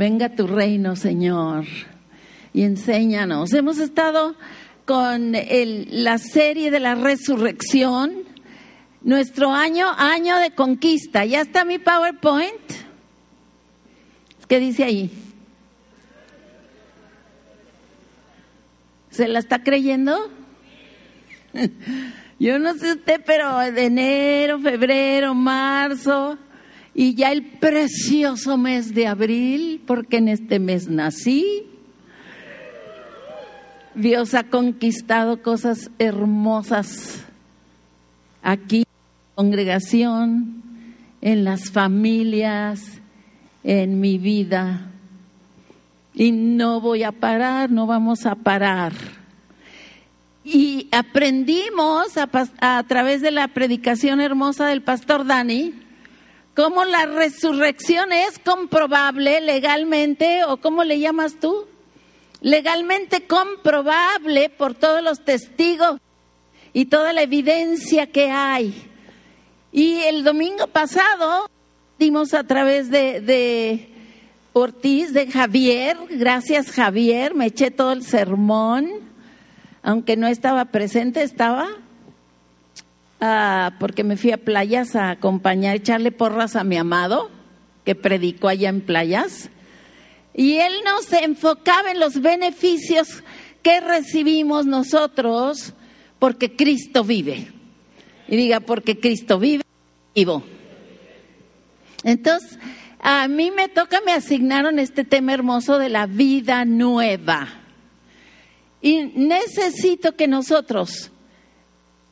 Venga tu reino, Señor, y enséñanos. Hemos estado con la serie de la resurrección, nuestro año, año de conquista. ¿Ya está mi PowerPoint? ¿Qué dice ahí? ¿Se la está creyendo? Yo no sé usted, pero de enero, febrero, marzo y ya el precioso mes de abril, porque en este mes nací. Dios ha conquistado cosas hermosas aquí en la congregación, en las familias, en mi vida. Y no voy a parar, no vamos a parar. Y aprendimos a, a través de la predicación hermosa del pastor Dani, cómo la resurrección es comprobable legalmente, o cómo le llamas tú, legalmente comprobable por todos los testigos y toda la evidencia que hay. Y el domingo pasado dimos a través de, de Ortiz, de Javier, gracias Javier, me eché todo el sermón, aunque no estaba presente, estaba Ah, porque me fui a playas a acompañar, echarle porras a mi amado, que predicó allá en playas. Y él nos enfocaba en los beneficios que recibimos nosotros porque Cristo vive. Y diga, porque Cristo vive, vivo. Entonces, a mí me toca, me asignaron este tema hermoso de la vida nueva. Y necesito que nosotros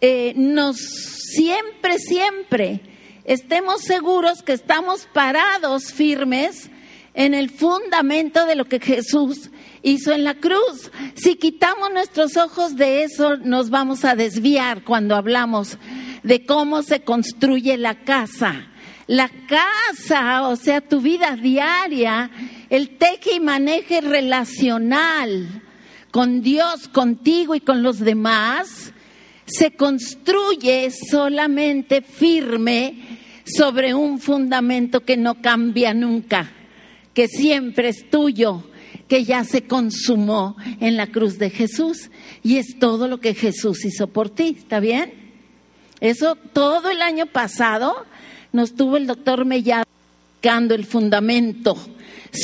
eh, nos siempre, siempre estemos seguros que estamos parados firmes en el fundamento de lo que Jesús hizo en la cruz. Si quitamos nuestros ojos de eso, nos vamos a desviar cuando hablamos de cómo se construye la casa. La casa, o sea, tu vida diaria, el teje y maneje relacional con Dios, contigo y con los demás, se construye solamente firme sobre un fundamento que no cambia nunca, que siempre es tuyo, que ya se consumó en la cruz de Jesús. Y es todo lo que Jesús hizo por ti, ¿está bien? Eso todo el año pasado nos tuvo el doctor Mellado el fundamento.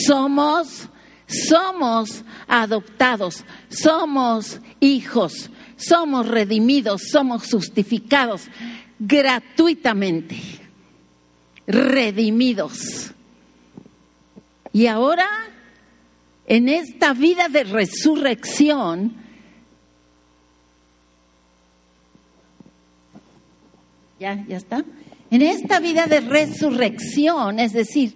Somos, somos adoptados, somos hijos, somos redimidos, somos justificados gratuitamente, redimidos. Y ahora, en esta vida de resurrección, ya, ya está. En esta vida de resurrección, es decir,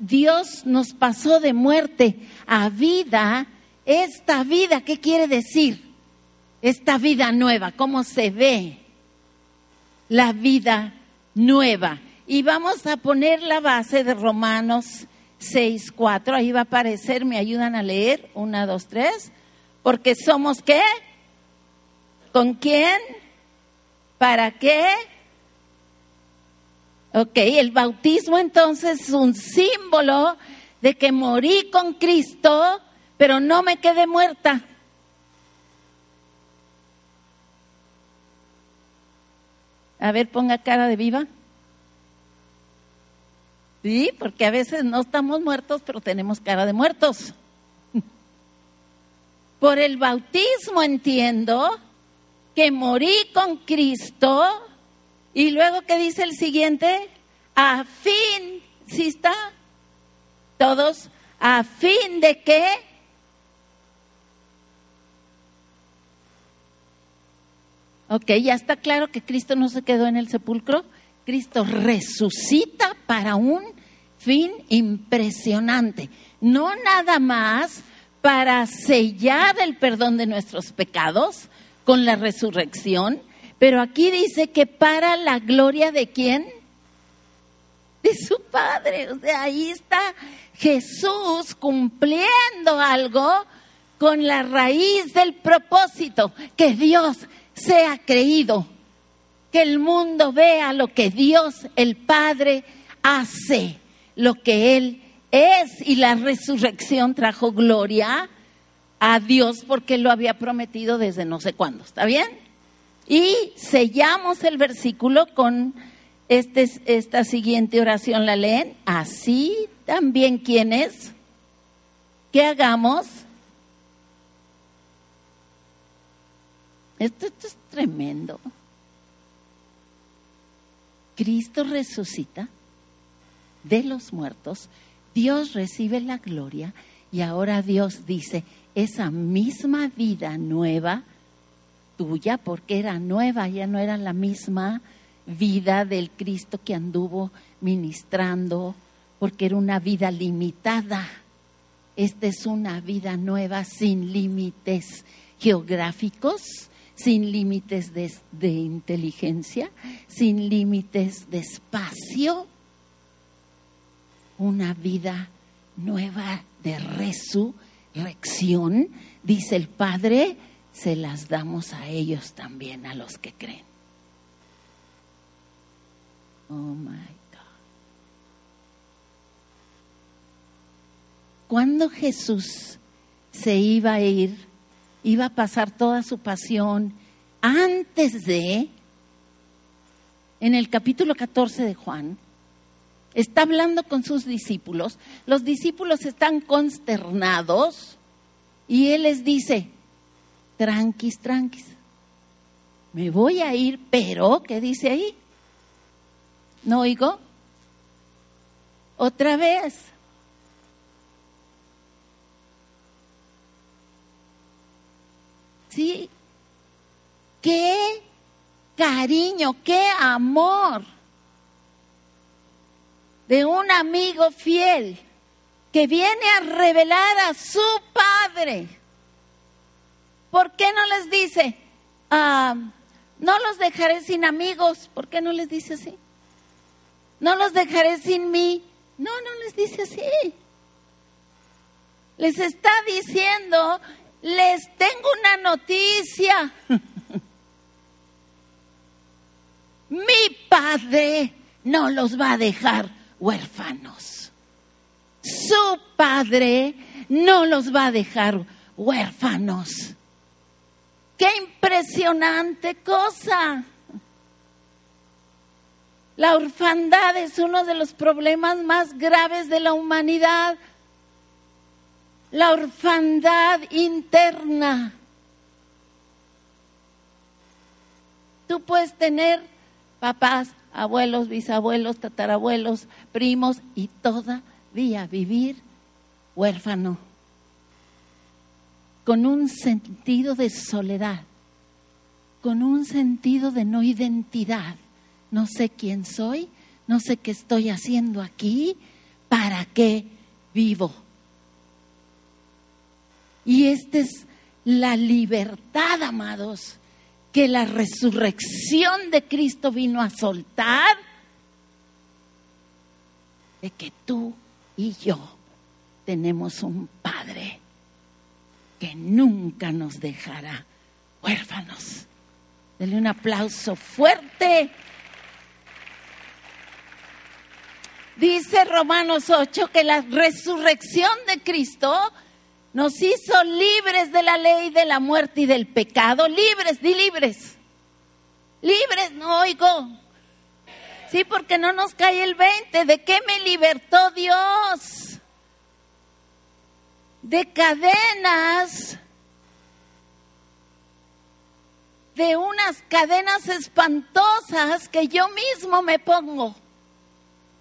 Dios nos pasó de muerte a vida. Esta vida, ¿qué quiere decir? Esta vida nueva, cómo se ve la vida nueva. Y vamos a poner la base de Romanos 6, 4. Ahí va a aparecer, me ayudan a leer. Una, dos, tres. Porque somos qué? ¿Con quién? ¿Para qué? Ok, el bautismo entonces es un símbolo de que morí con Cristo, pero no me quedé muerta. A ver, ponga cara de viva. Sí, porque a veces no estamos muertos, pero tenemos cara de muertos. Por el bautismo entiendo que morí con Cristo y luego que dice el siguiente, a fin, ¿sí está? Todos, a fin de que Ok, ya está claro que Cristo no se quedó en el sepulcro. Cristo resucita para un fin impresionante. No nada más para sellar el perdón de nuestros pecados con la resurrección, pero aquí dice que para la gloria de quién? De su Padre. O sea, ahí está Jesús cumpliendo algo con la raíz del propósito que Dios sea creído, que el mundo vea lo que Dios el Padre hace, lo que Él es y la resurrección trajo gloria a Dios porque lo había prometido desde no sé cuándo. ¿Está bien? Y sellamos el versículo con este, esta siguiente oración. ¿La leen? Así también quienes, ¿qué hagamos? Esto es tremendo. Cristo resucita de los muertos, Dios recibe la gloria y ahora Dios dice, esa misma vida nueva tuya, porque era nueva, ya no era la misma vida del Cristo que anduvo ministrando, porque era una vida limitada. Esta es una vida nueva sin límites geográficos, sin límites de, de inteligencia, sin límites de espacio, una vida nueva de resurrección, dice el Padre, se las damos a ellos también, a los que creen. Oh my God. Cuando Jesús se iba a ir, iba a pasar toda su pasión antes de, en el capítulo 14 de Juan, está hablando con sus discípulos, los discípulos están consternados y él les dice, tranquis, tranquis, me voy a ir, pero, ¿qué dice ahí? ¿No oigo? Otra vez. Sí. Qué cariño, qué amor de un amigo fiel que viene a revelar a su padre. ¿Por qué no les dice, ah, no los dejaré sin amigos? ¿Por qué no les dice así? No los dejaré sin mí. No, no les dice así. Les está diciendo, les tengo una noticia. Mi padre no los va a dejar huérfanos. Su padre no los va a dejar huérfanos. Qué impresionante cosa. La orfandad es uno de los problemas más graves de la humanidad. La orfandad interna. Tú puedes tener papás abuelos, bisabuelos, tatarabuelos, primos y todavía vivir huérfano, con un sentido de soledad, con un sentido de no identidad. No sé quién soy, no sé qué estoy haciendo aquí, para qué vivo. Y esta es la libertad, amados, que la resurrección de Cristo vino a soltar, de que tú y yo tenemos un Padre que nunca nos dejará huérfanos. Denle un aplauso fuerte. Dice Romanos 8 que la resurrección de Cristo nos hizo libres de la ley, de la muerte y del pecado. Libres, di libres. Libres, no oigo. Sí, porque no nos cae el 20. ¿De qué me libertó Dios? De cadenas. De unas cadenas espantosas que yo mismo me pongo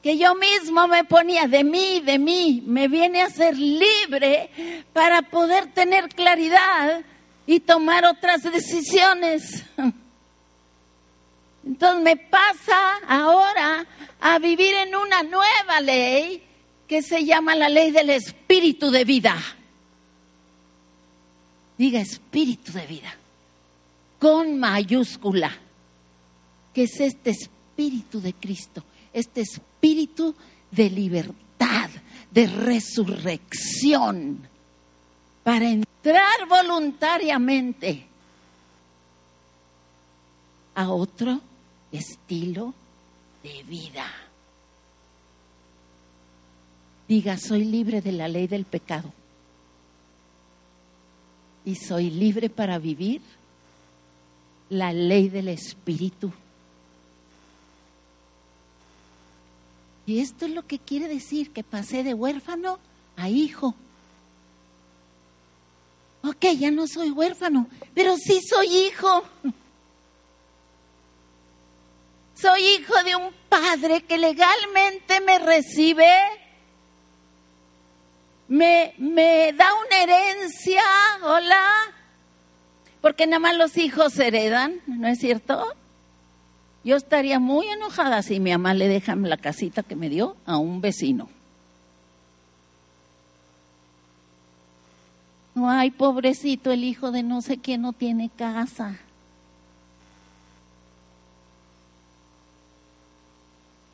que yo mismo me ponía de mí, de mí, me viene a ser libre para poder tener claridad y tomar otras decisiones. Entonces me pasa ahora a vivir en una nueva ley que se llama la ley del espíritu de vida. Diga espíritu de vida, con mayúscula, que es este espíritu de Cristo, este espíritu espíritu de libertad, de resurrección, para entrar voluntariamente a otro estilo de vida. diga, soy libre de la ley del pecado y soy libre para vivir la ley del Espíritu. Y esto es lo que quiere decir que pasé de huérfano a hijo. Ok, ya no soy huérfano, pero sí soy hijo. Soy hijo de un padre que legalmente me recibe, me, me da una herencia, hola, porque nada más los hijos heredan, ¿no es cierto? Yo estaría muy enojada si mi mamá le deja la casita que me dio a un vecino. Ay, pobrecito, el hijo de no sé quién no tiene casa.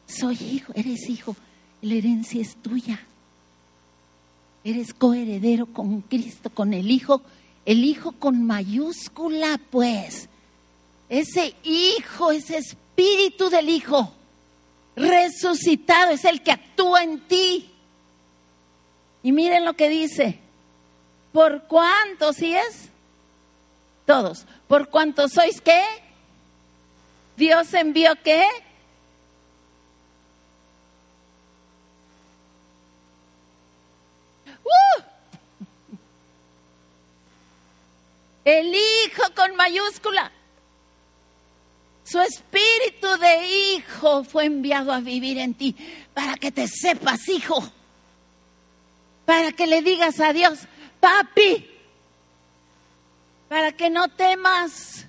Soy hijo, eres hijo, la herencia es tuya. Eres coheredero con Cristo, con el Hijo, el Hijo con mayúscula, pues. Ese Hijo, ese Espíritu del Hijo resucitado es el que actúa en ti. Y miren lo que dice, ¿Por cuántos sí es? Todos. ¿Por cuántos sois qué? Dios envió qué? ¡Uh! El Hijo con mayúscula. Su espíritu de hijo fue enviado a vivir en ti para que te sepas hijo. Para que le digas a Dios, papi, para que no temas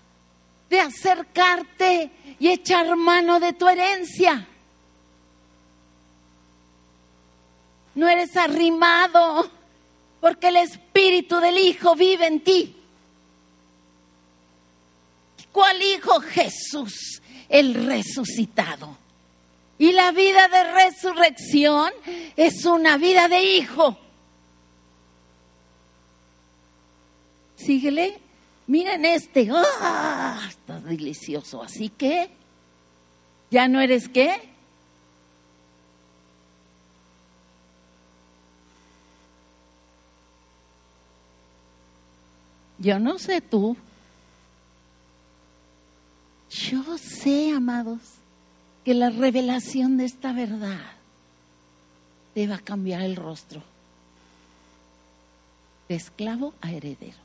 de acercarte y echar mano de tu herencia. No eres arrimado porque el espíritu del Hijo vive en ti. ¿Cuál Hijo? Jesús, el resucitado. Y la vida de resurrección es una vida de hijo. síguele. Miren este, ¡ah! Está delicioso. Así que, ¿ya no eres qué? Yo no sé tú. Yo sé, amados, que la revelación de esta verdad te va a cambiar el rostro. De esclavo a heredero.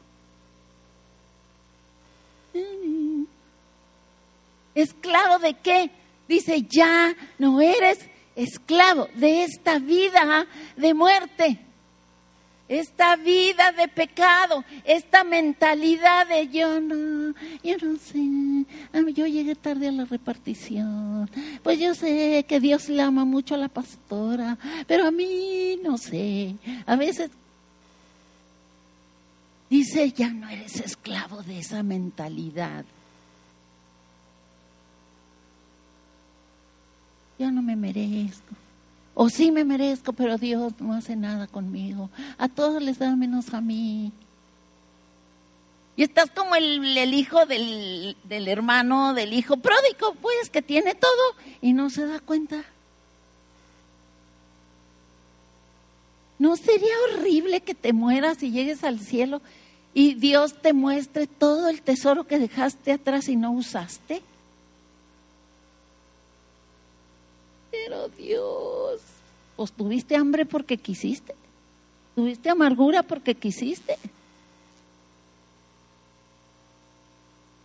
¿Esclavo de qué? Dice, ya no eres esclavo de esta vida de muerte, esta vida de pecado, esta mentalidad de yo no, yo no sé, yo llegué tarde a la repartición, pues yo sé que Dios le ama mucho a la pastora, pero a mí no sé, a veces Dice, ya no eres esclavo de esa mentalidad. Yo no me merezco. O sí me merezco, pero Dios no hace nada conmigo. A todos les da menos a mí. Y estás como el, hijo del, del hermano, del hijo pródigo, pues, que tiene todo y no se da cuenta. ¿No sería horrible que te mueras y llegues al cielo y Dios te muestre todo el tesoro que dejaste atrás y no usaste? Pero Dios, pues tuviste hambre porque quisiste, tuviste amargura porque quisiste.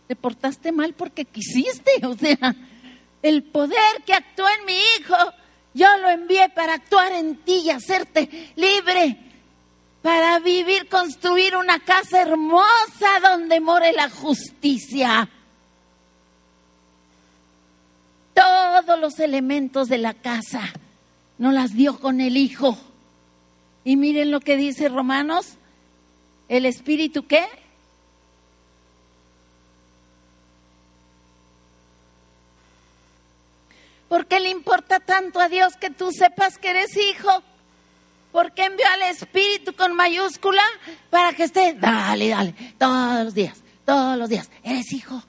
Te portaste mal porque quisiste, o sea, el poder que actuó en mi hijo yo lo envié para actuar en ti y hacerte libre, para vivir, construir una casa hermosa donde more la justicia. Todos los elementos de la casa nos las dio con el Hijo. Y miren lo que dice Romanos, el Espíritu qué? ¿Por qué le importa tanto a Dios que tú sepas que eres hijo? ¿Por qué envió al Espíritu con mayúscula? Para que esté, dale, dale, todos los días, todos los días. ¿Eres hijo?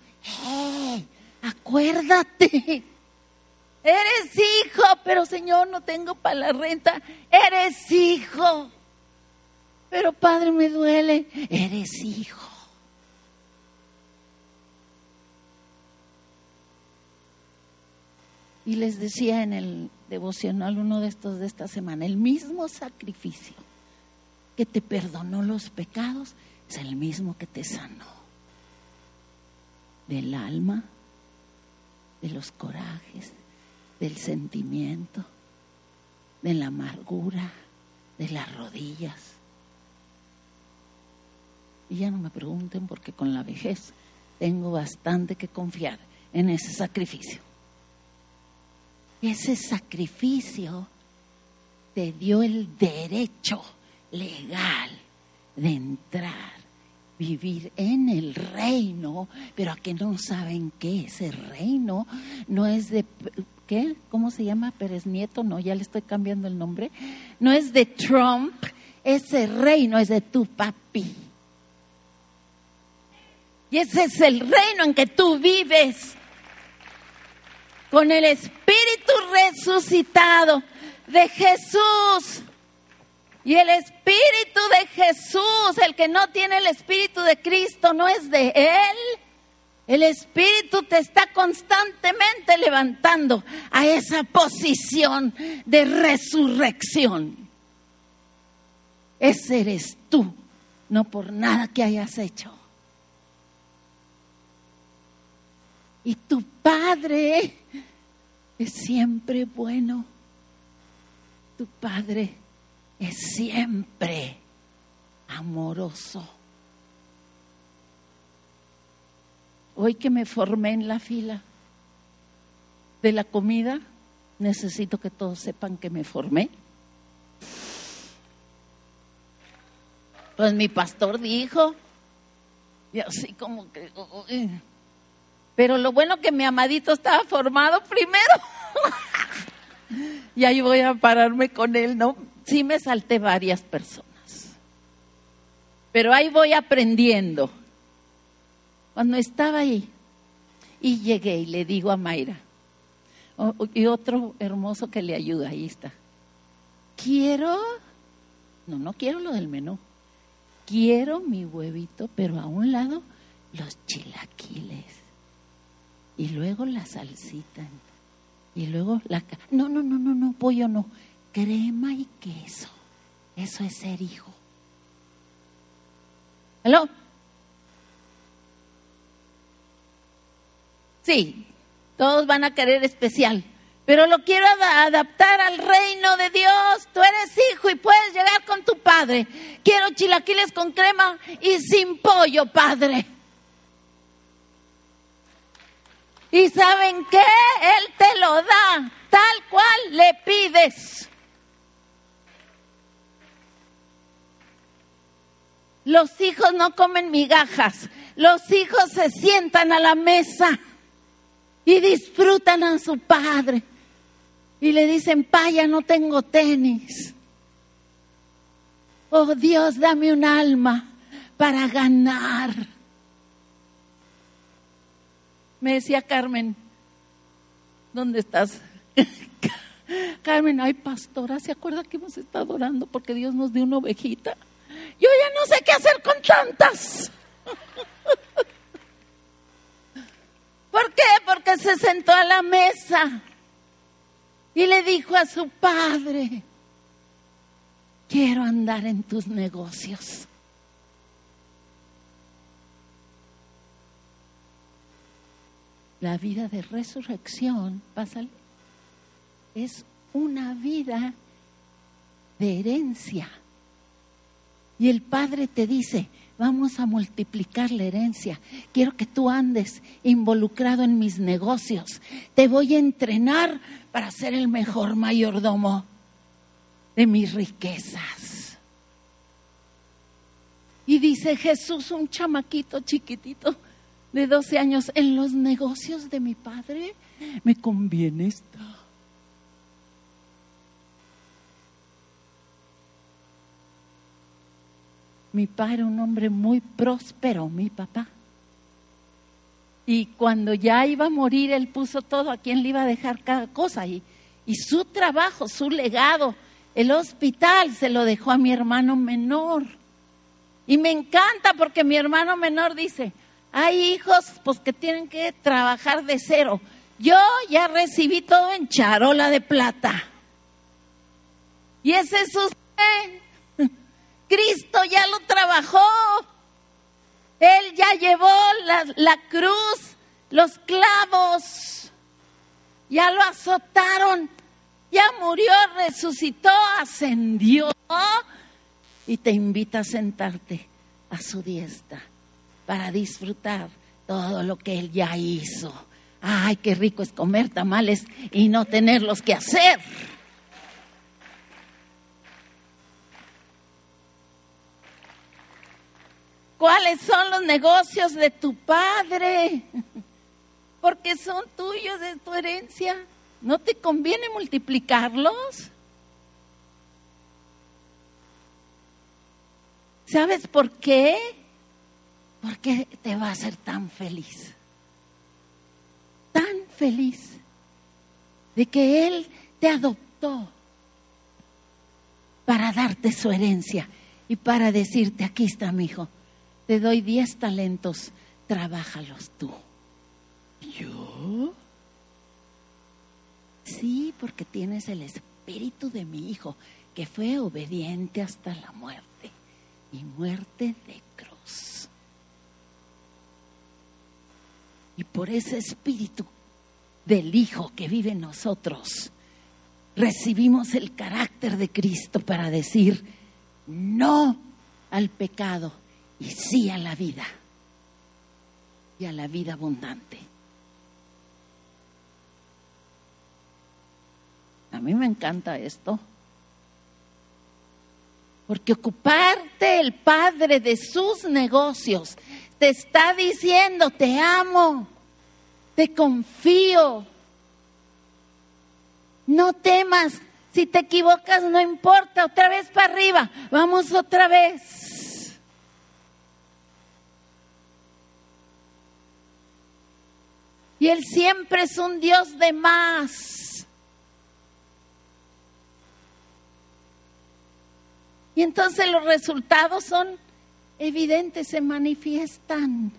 Acuérdate. Eres hijo, pero Señor, no tengo para la renta. Eres hijo. Pero Padre, me duele. Eres hijo. Y les decía en el devocional uno de estos de esta semana, el mismo sacrificio que te perdonó los pecados es el mismo que te sanó. Del alma, de los corajes, del sentimiento, de la amargura, de las rodillas. Y ya no me pregunten porque con la vejez tengo bastante que confiar en ese sacrificio. Ese sacrificio te dio el derecho legal de entrar, vivir en el reino, pero a que no saben qué ese reino no es de ¿qué? ¿Cómo se llama? Pérez Nieto, no, ya le estoy cambiando el nombre. No es de Trump, ese reino es de tu papi. Y ese es el reino en que tú vives con el Espíritu resucitado de Jesús. Y el Espíritu de Jesús, el que no tiene el Espíritu de Cristo, no es de Él. El Espíritu te está constantemente levantando a esa posición de resurrección. Ese eres tú, no por nada que hayas hecho. Y tu Padre es siempre bueno. Tu Padre es siempre amoroso. Hoy que me formé en la fila de la comida, necesito que todos sepan que me formé. Pues mi pastor dijo, y así como que... Pero lo bueno que mi amadito estaba formado primero. y ahí voy a pararme con él, ¿no? Sí me salté varias personas. Pero ahí voy aprendiendo. Cuando estaba ahí y llegué y le digo a Mayra, y otro hermoso que le ayuda, ahí está. Quiero, no, no quiero lo del menú. Quiero mi huevito, pero a un lado los chilaquiles y luego la salsita y luego la... No, no, no, no, no, pollo no. Crema y queso. Eso es ser hijo. ¿Aló? Sí, todos van a querer especial, pero lo quiero adaptar al reino de Dios. Tú eres hijo y puedes llegar con tu padre. Quiero chilaquiles con crema y sin pollo, padre. Y saben qué? Él te lo da tal cual le pides. Los hijos no comen migajas, los hijos se sientan a la mesa y disfrutan a su padre. Y le dicen, paya, no tengo tenis. Oh Dios, dame un alma para ganar. Me decía Carmen, ¿dónde estás? Carmen, ay pastora, ¿se acuerda que hemos estado orando porque Dios nos dio una ovejita? Yo ya no sé qué hacer con tantas. ¿Por qué? Porque se sentó a la mesa y le dijo a su padre, quiero andar en tus negocios. la vida de resurrección, pásale, es una vida de herencia. Y el Padre te dice, vamos a multiplicar la herencia. Quiero que tú andes involucrado en mis negocios. Te voy a entrenar para ser el mejor mayordomo de mis riquezas. Y dice Jesús, un chamaquito chiquitito, de 12 años, en los negocios de mi padre me conviene estar. Mi padre era un hombre muy próspero, mi papá. Y cuando ya iba a morir, él puso todo a quién le iba a dejar cada cosa. Y, y su trabajo, su legado, el hospital se lo dejó a mi hermano menor. Y me encanta porque mi hermano menor dice, hay hijos pues que tienen que trabajar de cero. Yo ya recibí todo en charola de plata. Y ese es usted. Cristo ya lo trabajó. Él ya llevó la, cruz, los clavos. Ya lo azotaron. Ya murió, resucitó, ascendió. Y te invita a sentarte a su diestra para disfrutar todo lo que Él ya hizo. Ay, qué rico es comer tamales y no tenerlos que hacer. ¿Cuáles son los negocios de tu padre? Porque son tuyos de tu herencia. ¿No te conviene multiplicarlos? ¿Sabes por qué? Porque te va a hacer tan feliz. Tan feliz de que Él te adoptó para darte su herencia y para decirte, aquí está mi hijo, te doy diez talentos, trabájalos tú. ¿Yo? Sí, porque tienes el espíritu de mi hijo, que fue obediente hasta la muerte y muerte de cruz. Y por ese espíritu del Hijo que vive en nosotros, recibimos el carácter de Cristo para decir no al pecado y sí a la vida y a la vida abundante. A mí me encanta esto. Porque ocuparte el Padre de sus negocios te está diciendo, te amo, te confío. No temas, si te equivocas no importa, otra vez para arriba, vamos otra vez. Y Él siempre es un Dios de más. Y entonces los resultados son evidentes, se manifiestan.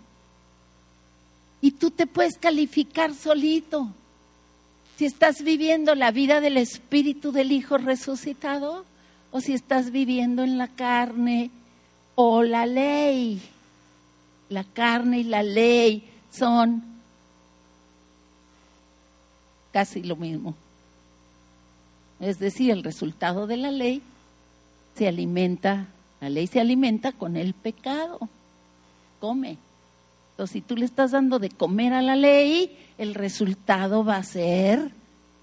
Y tú te puedes calificar solito. Si estás viviendo la vida del Espíritu del Hijo resucitado o si estás viviendo en la carne o la ley. La carne y la ley son casi lo mismo. Es decir, el resultado de la ley se alimenta, la ley se alimenta con el pecado. Come. Entonces, si tú le estás dando de comer a la ley, el resultado va a ser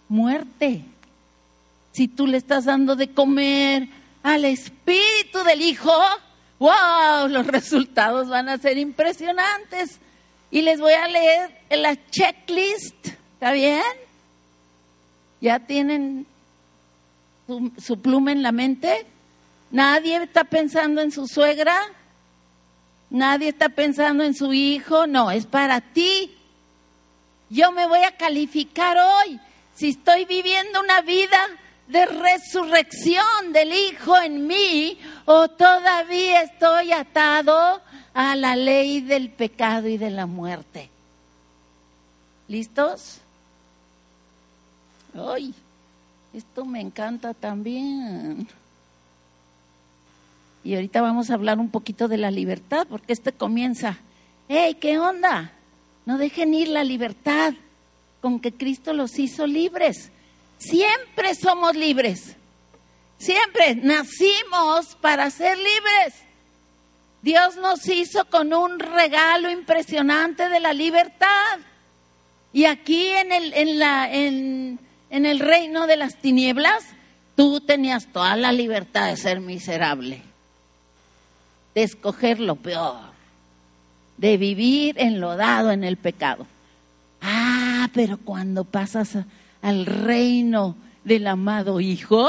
muerte. Si tú le estás dando de comer al espíritu del Hijo, wow, los resultados van a ser impresionantes. Y les voy a leer la checklist, ¿está bien? ¿Ya tienen su, pluma en la mente? Nadie está pensando en su suegra, nadie está pensando en su hijo, no, es para ti. Yo me voy a calificar hoy si estoy viviendo una vida de resurrección del Hijo en mí o todavía estoy atado a la ley del pecado y de la muerte. ¿Listos? Ay, esto me encanta también. Y ahorita vamos a hablar un poquito de la libertad, porque este comienza, hey, ¿qué onda? No dejen ir la libertad con que Cristo los hizo libres. Siempre somos libres. Siempre nacimos para ser libres. Dios nos hizo con un regalo impresionante de la libertad. Y aquí en el, en la, en, en el reino de las tinieblas, tú tenías toda la libertad de ser miserable de escoger lo peor, de vivir enlodado en el pecado. Ah, pero cuando pasas al reino del amado Hijo,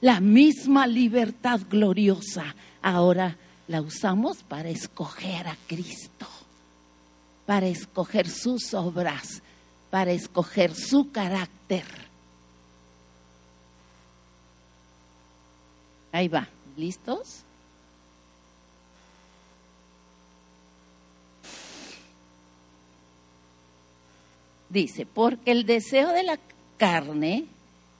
la misma libertad gloriosa ahora la usamos para escoger a Cristo. para escoger sus obras, para escoger su carácter. Ahí va, ¿listos? Dice, porque el deseo de la carne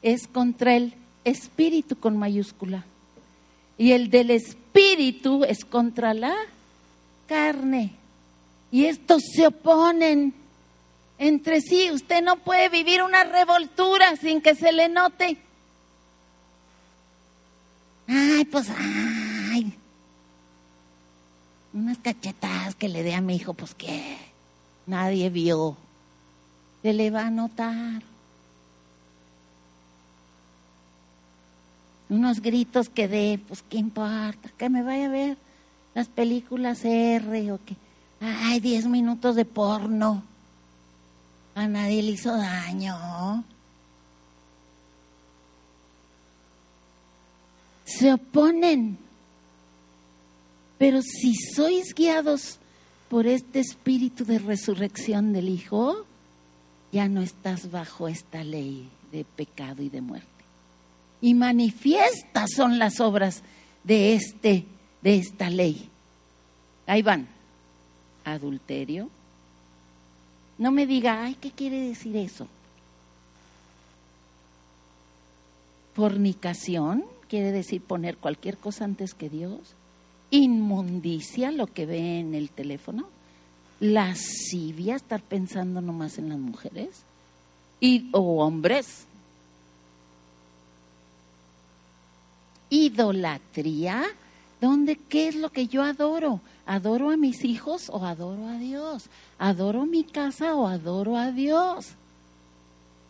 es contra el espíritu con mayúscula. Y el del espíritu es contra la carne. Y estos se oponen entre sí. Usted no puede vivir una revoltura sin que se le note. Ay, pues, ay. Unas cachetadas que le dé a mi hijo, pues que nadie vio. Se le va a notar. Unos gritos que dé, pues qué importa, que me vaya a ver las películas R o que, ay, diez minutos de porno. A nadie le hizo daño. Se oponen. Pero si sois guiados por este espíritu de resurrección del Hijo, ya no estás bajo esta ley de pecado y de muerte. Y manifiestas son las obras de este de esta ley. Ahí van. Adulterio. No me diga, ay, ¿qué quiere decir eso? Fornicación, quiere decir poner cualquier cosa antes que Dios. Inmundicia, lo que ve en el teléfono lascivia, estar pensando nomás en las mujeres y, o hombres. Idolatría, ¿dónde qué es lo que yo adoro? ¿Adoro a mis hijos o adoro a Dios? ¿Adoro mi casa o adoro a Dios?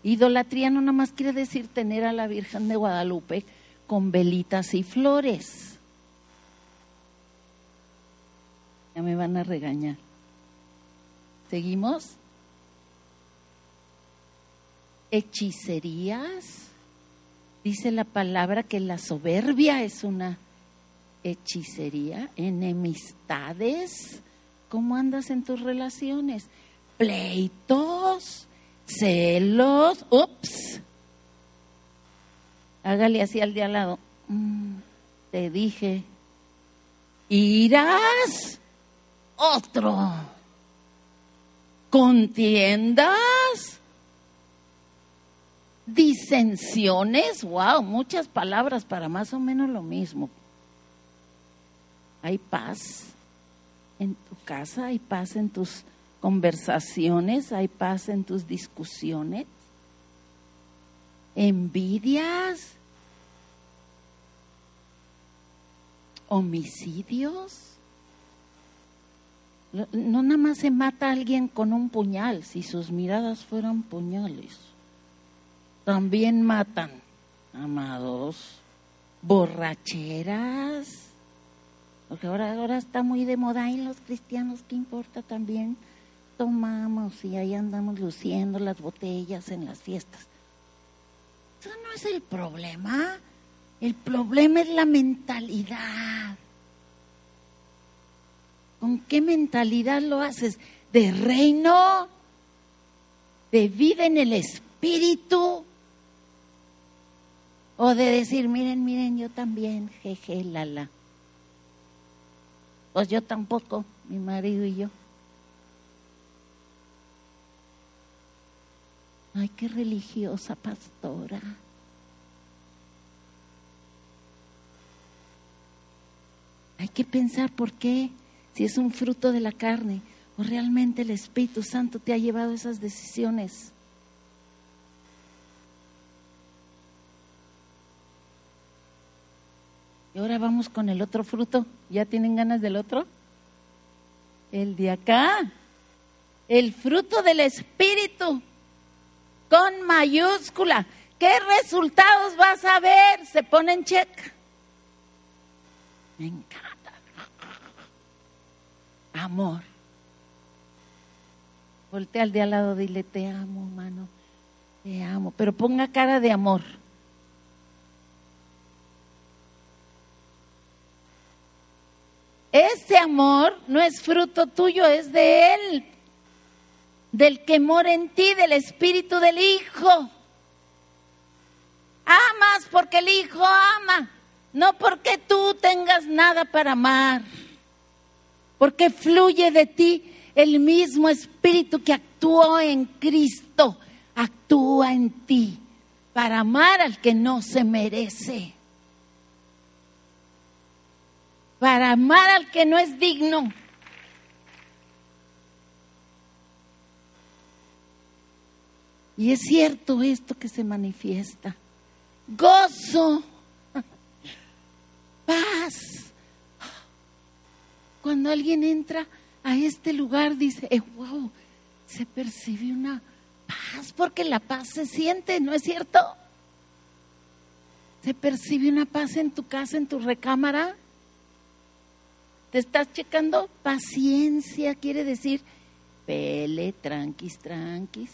Idolatría no nomás quiere decir tener a la Virgen de Guadalupe con velitas y flores. Ya me van a regañar. ¿Seguimos? Hechicerías. Dice la palabra que la soberbia es una hechicería. Enemistades. ¿Cómo andas en tus relaciones? Pleitos, celos. Ups. Hágale así al de al lado. Mm, te dije. Irás. Otro contiendas, disensiones, wow, muchas palabras para más o menos lo mismo. Hay paz en tu casa, hay paz en tus conversaciones, hay paz en tus discusiones, envidias, homicidios no nada más se mata a alguien con un puñal, si sus miradas fueran puñales. También matan, amados, borracheras, porque ahora, ahora está muy de moda y los cristianos, ¿qué importa también? Tomamos y ahí andamos luciendo las botellas en las fiestas. Eso no es el problema. El problema es la mentalidad. ¿Con qué mentalidad lo haces? ¿De reino? ¿De vida en el espíritu? ¿O de decir, miren, miren, yo también, jeje, lala? Pues yo tampoco, mi marido y yo. Ay, qué religiosa pastora. Que pensar por qué si es un fruto de la carne o realmente el Espíritu Santo te ha llevado esas decisiones. Y ahora vamos con el otro fruto. ¿Ya tienen ganas del otro? El de acá. El fruto del Espíritu. Con mayúscula. ¿Qué resultados vas a ver? Se pone en check. Me encanta amor. Voltea al de al lado, dile, te amo, hermano, te amo, pero ponga cara de amor. Ese amor no es fruto tuyo, es de Él. del que mora en ti, del Espíritu del Hijo. Amas porque el Hijo ama, no porque tú tengas nada para amar, porque fluye de ti el mismo Espíritu que actuó en Cristo, actúa en ti para amar al que no se merece, para amar al que no es digno. Y es cierto esto que se manifiesta. Gozo, paz. Cuando alguien entra a este lugar, dice, eh, wow, se percibe una paz, porque la paz se siente, ¿no es cierto? ¿Se percibe una paz en tu casa, en tu recámara? ¿Te estás checando? Paciencia quiere decir, pele, tranquis, tranquis.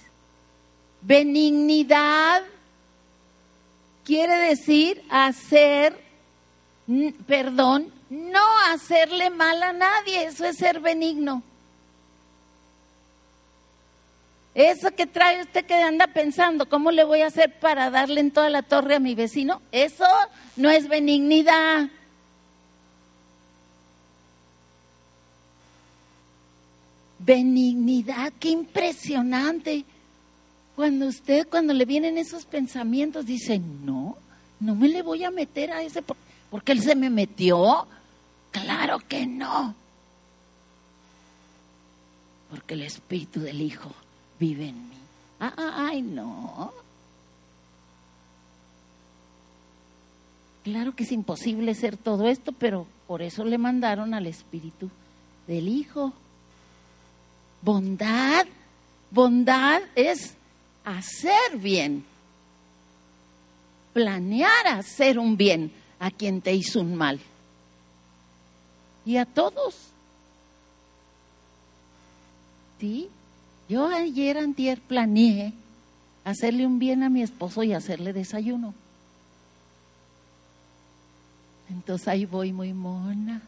Benignidad quiere decir hacer, perdón, no hacerle mal a nadie, eso es ser benigno. Eso que trae usted que anda pensando, ¿cómo le voy a hacer para darle en toda la torre a mi vecino? Eso no es benignidad. Benignidad, qué impresionante. Cuando usted, cuando le vienen esos pensamientos, dice, no, no me le voy a meter a ese, porque él se me metió. Claro que no. Porque el Espíritu del Hijo vive en mí. Ah, ah, ay, no. Claro que es imposible ser todo esto, pero por eso le mandaron al Espíritu del Hijo. Bondad, bondad es hacer bien, planear hacer un bien a quien te hizo un mal. Y a todos. ¿Sí? Yo ayer antier planeé hacerle un bien a mi esposo y hacerle desayuno. Entonces ahí voy muy mona,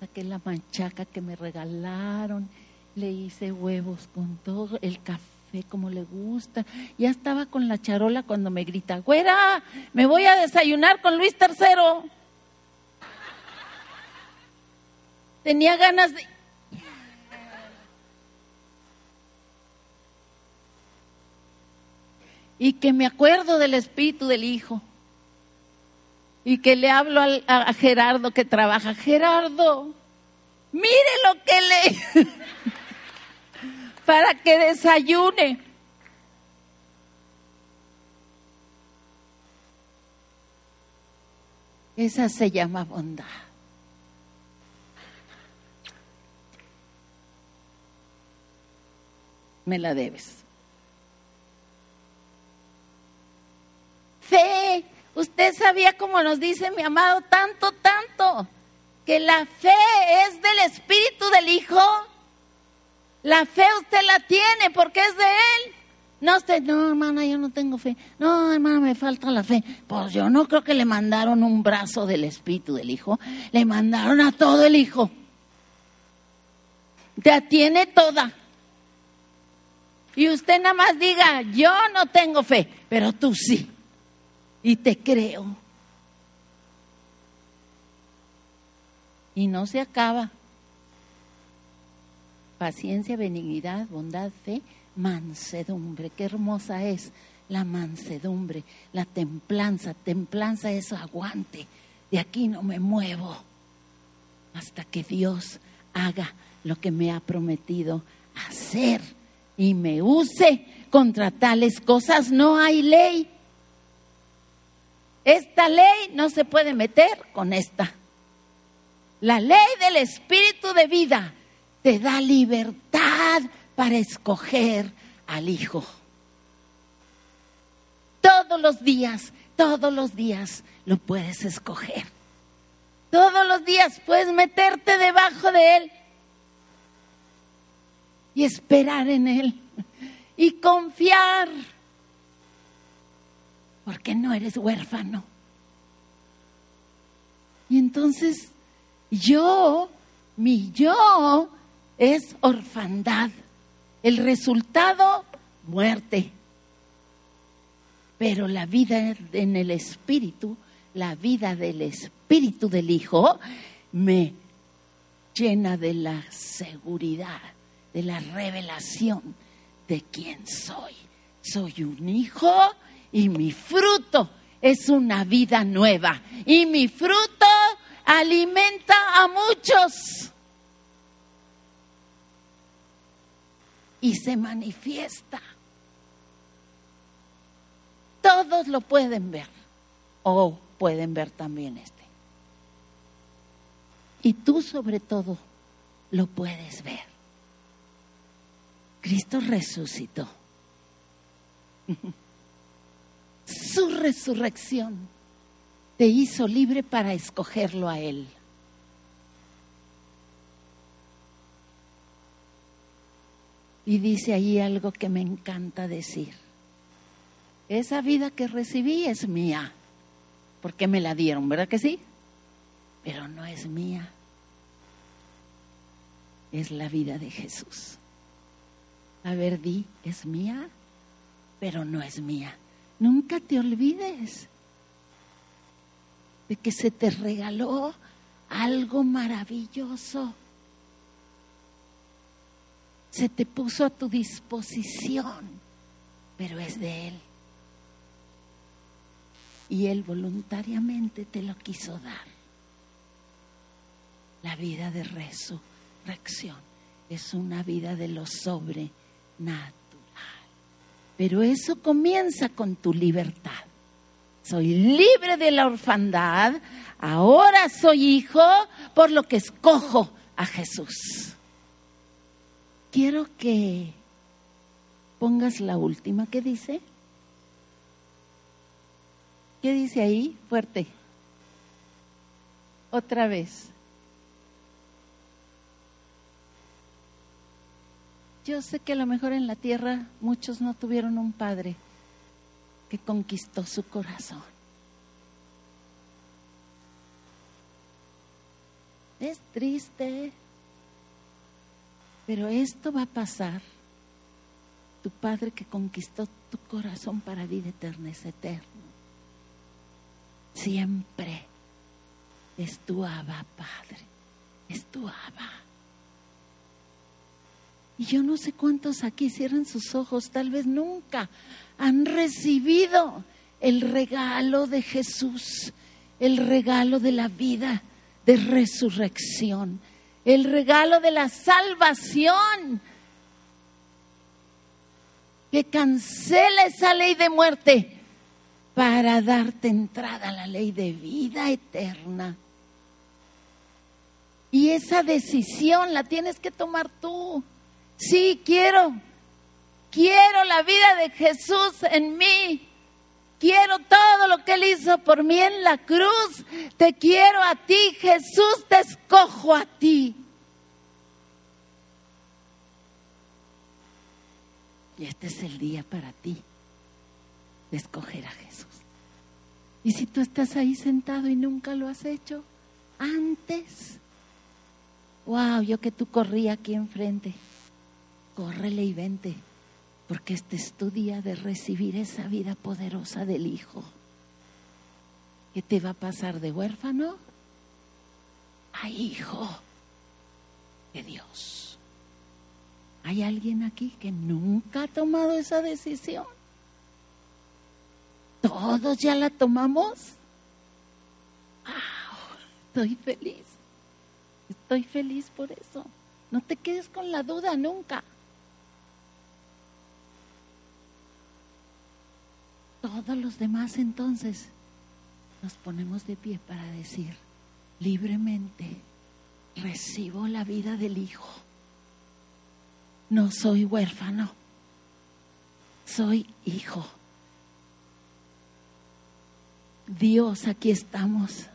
saqué la manchaca que me regalaron, le hice huevos con todo, el café como le gusta. Ya estaba con la charola cuando me grita, güera, me voy a desayunar con Luis III. Tenía ganas de... Y que me acuerdo del espíritu del Hijo. Y que le hablo a Gerardo que trabaja. Gerardo, mire lo que le... para que desayune. Esa se llama bondad. Me la debes. Fe. Usted sabía como nos dice mi amado tanto, tanto, que la fe es del Espíritu del Hijo. La fe usted la tiene porque es de Él. No, usted, no, hermana, yo no tengo fe. No, hermana, me falta la fe. Pues yo no creo que le mandaron un brazo del Espíritu del Hijo. Le mandaron a todo el Hijo. Te tiene toda. Y usted nada más diga, yo no tengo fe, pero tú sí. Y te creo. Y no se acaba paciencia, benignidad, bondad, fe, mansedumbre. Qué hermosa es la mansedumbre, la templanza. Templanza es aguante. De aquí no me muevo hasta que Dios haga lo que me ha prometido hacer y me use contra tales cosas. No hay ley. Esta ley no se puede meter con esta. La ley del espíritu de vida te da libertad para escoger al Hijo. Todos los días, todos los días lo puedes escoger. Todos los días puedes meterte debajo de Él y esperar en Él y confiar, porque no eres huérfano. Y entonces yo, mi yo, es orfandad, El resultado, muerte. Pero la vida en el Espíritu, la vida del Espíritu del Hijo, me llena de la seguridad, de la revelación de quién soy. Soy un hijo y mi fruto es una vida nueva. Y mi fruto alimenta a muchos. Y se manifiesta. Todos lo pueden ver. O pueden ver también este. Y tú sobre todo lo puedes ver. Cristo resucitó. Su resurrección te hizo libre para escogerlo a Él. Y dice ahí algo que me encanta decir. Esa vida que recibí es mía, porque me la dieron, ¿verdad que sí? Pero no es mía. Es la vida de Jesús. A ver, di, es mía, pero no es mía. Nunca te olvides de que se te regaló algo maravilloso. Se te puso a tu disposición, pero es de Él. Y Él voluntariamente te lo quiso dar. La vida de resurrección es una vida de lo sobrenatural. Pero eso comienza con tu libertad. Soy libre de la orfandad, ahora soy hijo, por lo que escojo a Jesús. Quiero que pongas la última que dice. ¿Qué dice ahí? Fuerte. Otra vez. Yo sé que a lo mejor en la tierra muchos no tuvieron un padre que conquistó su corazón. Es triste, pero esto va a pasar. Tu Padre que conquistó tu corazón para vida eterna es eterno. Siempre es tu Abba, Padre. Es tu Abba. Y yo no sé cuántos aquí cierran sus ojos, tal vez nunca han recibido el regalo de Jesús, el regalo de la vida de resurrección, el regalo de la salvación que cancela esa ley de muerte para darte entrada a la ley de vida eterna. Y esa decisión la tienes que tomar tú. Sí, quiero. Quiero la vida de Jesús en mí. Quiero todo lo que Él hizo por mí en la cruz. Te quiero a ti, Jesús, te escojo a ti. Y este es el día para ti de escoger a Jesús. Y si tú estás ahí sentado y nunca lo has hecho, antes, wow, yo que tú corrí aquí enfrente córrele y vente, porque este es tu día de recibir esa vida poderosa del Hijo. ¿Qué te va a pasar de huérfano a hijo de Dios? ¿Hay alguien aquí que nunca ha tomado esa decisión? ¿Todos ya la tomamos? Estoy feliz. Estoy feliz por eso. No te quedes con la duda nunca. Todos los demás entonces nos ponemos de pie para decir, libremente recibo la vida del Hijo. No soy huérfano, soy hijo. Dios, aquí estamos.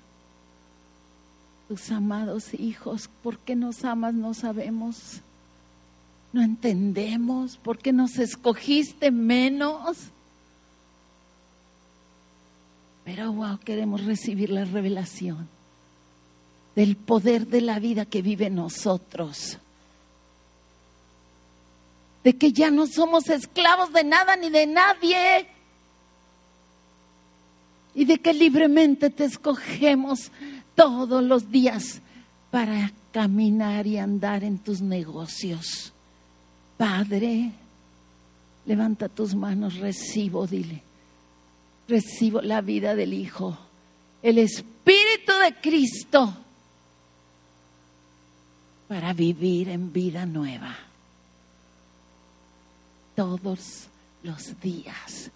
Tus amados hijos, ¿por qué nos amas? No sabemos. No entendemos. ¿Por qué nos escogiste menos? Pero wow, queremos recibir la revelación del poder de la vida que vive en nosotros. de que ya no somos esclavos de nada ni de nadie y de que libremente te escogemos todos los días para caminar y andar en tus negocios. Padre, levanta tus manos, recibo, dile, recibo la vida del Hijo, el Espíritu de Cristo para vivir en vida nueva todos los días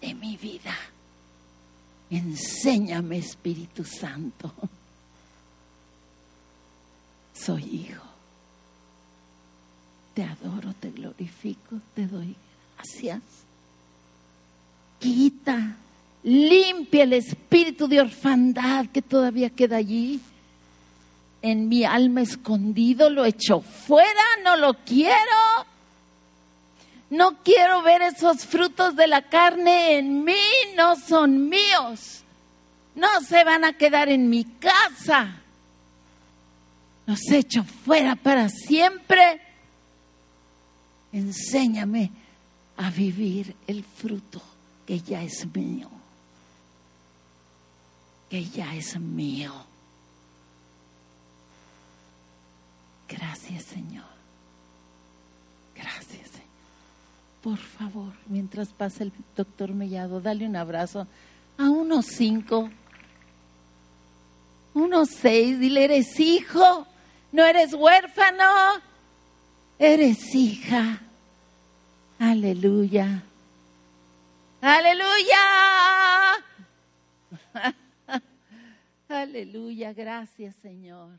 de mi vida. Enséñame, Espíritu Santo. Soy hijo. Te adoro, te glorifico, te doy gracias. Quita, limpia el espíritu de orfandad que todavía queda allí. En mi alma escondido lo echo fuera, no lo quiero. No quiero ver esos frutos de la carne en mí, no son míos. No se van a quedar en mi casa. Los echo fuera para siempre. Enséñame a vivir el fruto que ya es mío. Ya es mío. Gracias, Señor. Gracias, Señor por favor, mientras pasa el doctor Mellado, dale un abrazo a unos cinco, unos seis, dile, eres hijo, no eres huérfano, eres hija. Aleluya. Aleluya. Aleluya, gracias Señor.